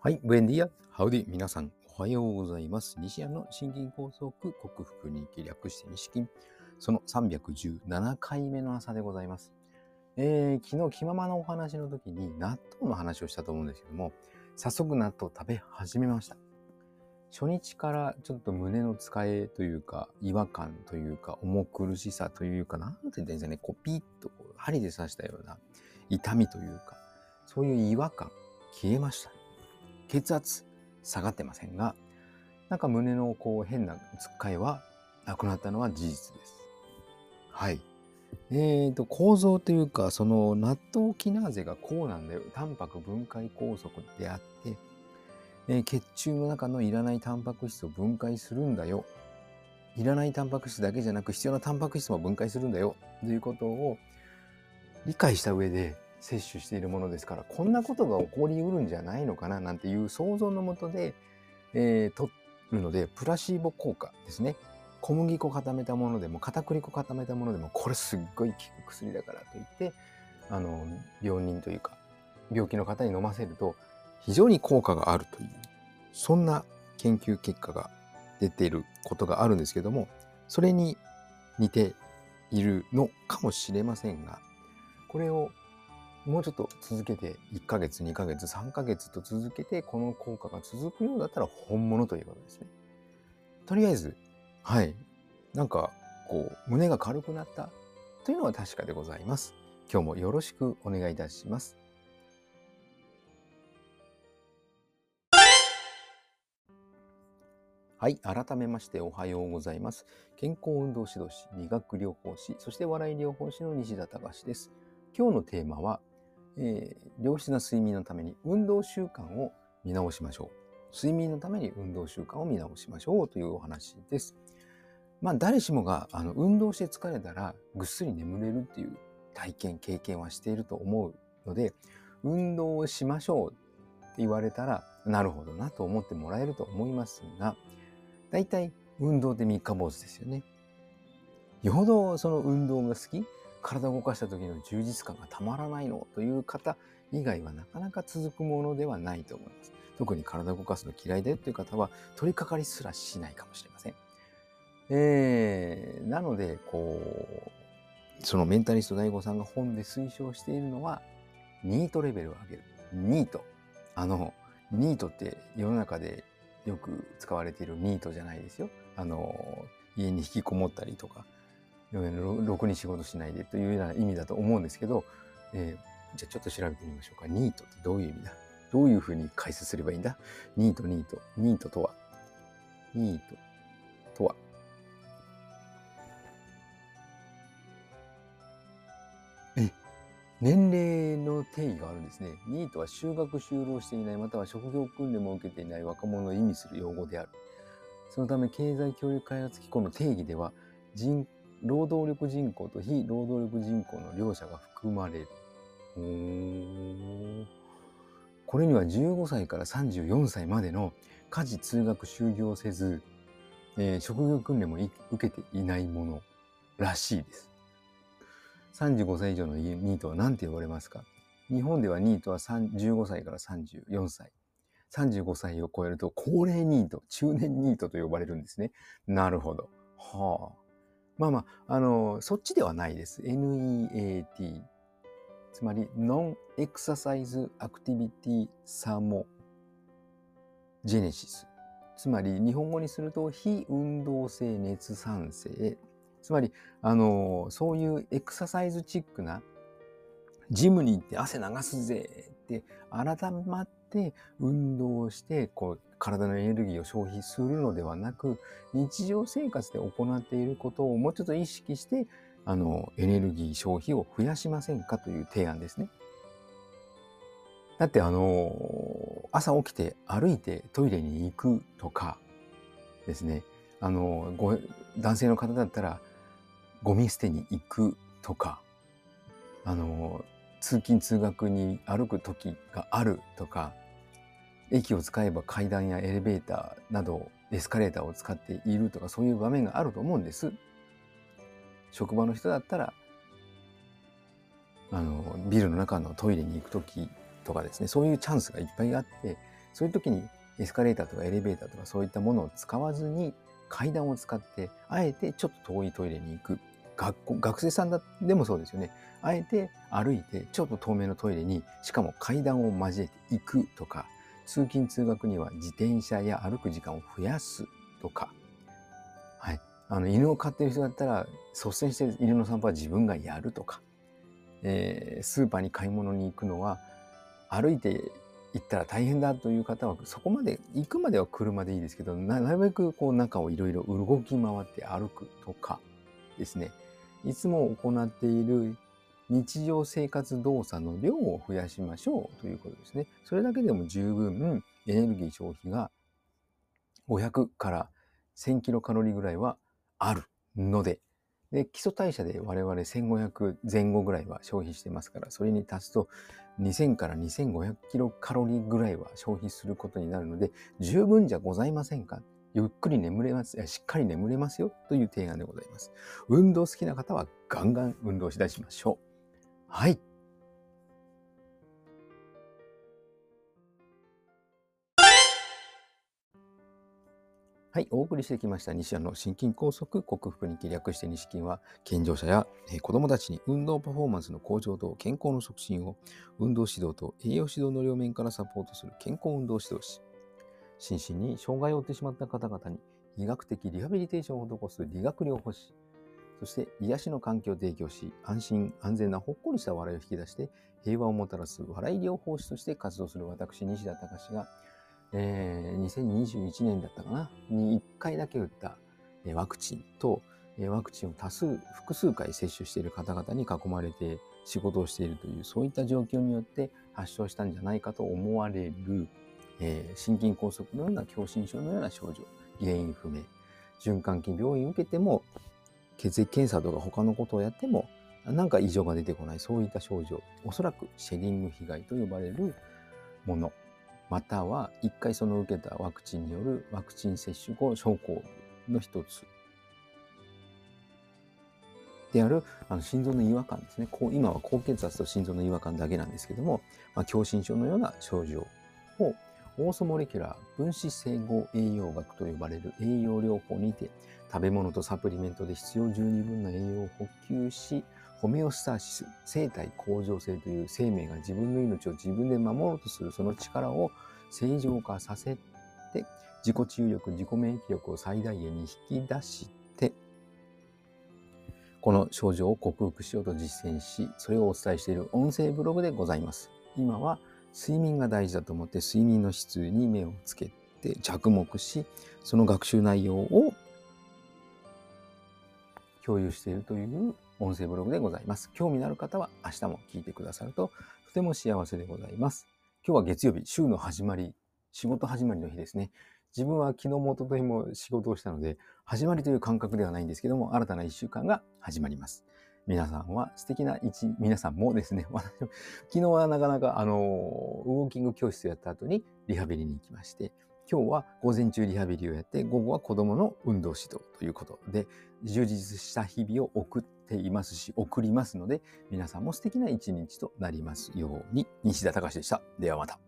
はい、ブエンディア、ハウディ、皆さん、おはようございます。西山の心筋梗塞克服に気略して西筋、その317回目の朝でございます。えー、昨日、気ままなお話の時に納豆の話をしたと思うんですけども、早速納豆を食べ始めました。初日からちょっと胸の使えというか、違和感というか、重苦しさというか、なんて言ったんですかね、こうピッとこう針で刺したような痛みというか、そういう違和感、消えました。血圧下がってませんが、なんか胸のこう変なつっかえはなくなったのは事実です。はい。えーと、構造というか、その納豆キナーゼがこうなんだよ。タンパク分解酵素であって、えー血中の中のいらないタンパク質を分解するんだよ。いらないタンパク質だけじゃなく必要なタンパク質も分解するんだよ。ということを理解した上で摂取しているものですから、こんなことが起こりうるんじゃないのかななんていう想像のもとで、えー、取るので、プラシーボ効果ですね。小麦粉固めたものでも、片栗粉固めたものでも、これすっごい効く薬だからといって、あの、病人というか、病気の方に飲ませると、非常に効果があるという、そんな研究結果が出ていることがあるんですけども、それに似ているのかもしれませんが、これをもうちょっと続けて1ヶ月、2ヶ月、3ヶ月と続けてこの効果が続くようだったら本物ということですね。とりあえず、はい。なんか、こう、胸が軽くなったというのは確かでございます。今日もよろしくお願いいたします。はい。改めましておはようございます。健康運動指導士、理学療法士、そして笑い療法士の西田隆です。今日のテーマは、えー良質な睡眠のために運動習慣を見直しましょう。睡眠のために運動習慣を見直しましょうというお話です。まあ誰しもがあの運動して疲れたらぐっすり眠れるっていう体験、経験はしていると思うので、運動をしましょうって言われたら、なるほどなと思ってもらえると思いますが、大体運動って三日坊主ですよね。よほどその運動が好き体を動かした時の充実感がたまらないのという方以外はなかなか続くものではないと思います。特に体を動かすの嫌いだよという方は取り掛かりすらしないかもしれません。えー、なので、こう、そのメンタリスト DAIGO さんが本で推奨しているのは、ニートレベルを上げる。ニート。あの、ニートって世の中でよく使われているニートじゃないですよ。あの、家に引きこもったりとか、ろろくに仕事しないでというような意味だと思うんですけど、えーじゃあちょっと調べてみましょうか。ニートってどういう意味だ？どういうふうに解説すればいいんだ？ニート、ニート。ニートとは？ニートとは？え、年齢の定義があるんですね。ニートは就学就労していない、または職業訓練も受けていない若者を意味する用語である。そのため、経済協力開発機構の定義では、人口労働力人口と非労働力人口の両者が含まれる。これには15歳から34歳までの家事通学就業せず、えー職業訓練も受けていないものらしいです。35歳以上のニートは何て呼ばれますか？日本ではニートは15歳から34歳。35歳を超えると高齢ニート、中年ニートと呼ばれるんですね。なるほど。はあ。まあまあ、あの、そっちではないです。NEAT。つまり、Non-Exercise Activity Thermogenesis。つまり、日本語にすると、非運動性熱産生。つまり、あの、そういうエクササイズチックな、ジムに行って汗流すぜって、改まって運動して、こう、体のエネルギーを消費するのではなく、日常生活で行っていることをもうちょっと意識して、あの、エネルギー消費を増やしませんかという提案ですね。だってあの、朝起きて歩いてトイレに行くとかですね、あの、ご男性の方だったらゴミ捨てに行くとか、あの、通勤通学に歩く時があるとか、駅を使えば階段やエレベーターなどエスカレーターを使っているとかそういう場面があると思うんです。職場の人だったら、あの、ビルの中のトイレに行くときとかですね、そういうチャンスがいっぱいあって、そういう時にエスカレーターとかエレベーターとかそういったものを使わずに階段を使ってあえてちょっと遠いトイレに行く。学校学生さんだでもそうですよね。あえて歩いてちょっと遠めのトイレにしかも階段を交えて行くとか通勤通学には自転車や歩く時間を増やすとか、はい、あの犬を飼ってる人だったら率先して犬の散歩は自分がやるとか、えー、スーパーに買い物に行くのは歩いて行ったら大変だという方はそこまで行くまでは車でいいですけどなるべくこう中をいろいろ動き回って歩くとかですね。いつも行っている日常生活動作の量を増やしましょうということですね。それだけでも十分エネルギー消費が500から1000キロカロリーぐらいはあるので、で基礎代謝で我々1500前後ぐらいは消費してますから、それに足すと2000から2500キロカロリーぐらいは消費することになるので、十分じゃございませんか？ゆっくり眠れます、しっかり眠れますよという提案でございます。運動好きな方はガンガン運動しだしましょう。はい。はい、お送りしてきました西矢の心筋梗塞克服に記略して西筋は健常者や、子どもたちに運動パフォーマンスの向上と健康の促進を運動指導と栄養指導の両面からサポートする健康運動指導士心身に障害を負ってしまった方々に医学的リハビリテーションを施す理学療法士そして癒しの環境を提供し安心安全なほっこりした笑いを引き出して平和をもたらす笑い療法士として活動する私西田隆がえー、2021年だったかなに1回だけ打ったワクチンとワクチンを多数複数回接種している方々に囲まれて仕事をしているというそういった状況によって発症したんじゃないかと思われる、えー、心筋梗塞のような狭心症のような症状原因不明循環器病院を受けても血液検査とか他のことをやってもなんか異常が出てこないそういった症状おそらくシェディング被害と呼ばれるものまたは1回その受けたワクチンによるワクチン接種後症候群の一つ。であるあの心臓の違和感ですね。こう今は高血圧と心臓の違和感だけなんですけども、まあ、狭心症のような症状をオーソモレキュラー分子整合栄養学と呼ばれる栄養療法にて食べ物とサプリメントで必要十二分な栄養を補給しホメオスターシス、生体向上性という生命が自分の命を自分で守ろうとするその力を正常化させて、自己治癒力、自己免疫力を最大限に引き出して、この症状を克服しようと実践し、それをお伝えしている音声ブログでございます。今は睡眠が大事だと思って睡眠の質に目をつけて着目し、その学習内容を共有しているという音声ブログでございます。興味のある方は明日も聞いてくださるととても幸せでございます。今日は月曜日、週の始まり、仕事始まりの日ですね。自分は昨日も一昨日も仕事をしたので、始まりという感覚ではないんですけども、新たな一週間が始まります。皆さんは素敵な一、皆さんもですね、昨日はなかなかあの、ウォーキング教室をやった後にリハビリに行きまして、今日は午前中リハビリをやって、午後は子供の運動指導ということで、充実した日々を送っていますし、送りますので、皆さんも素敵な一日となりますように、西田隆でした。ではまた。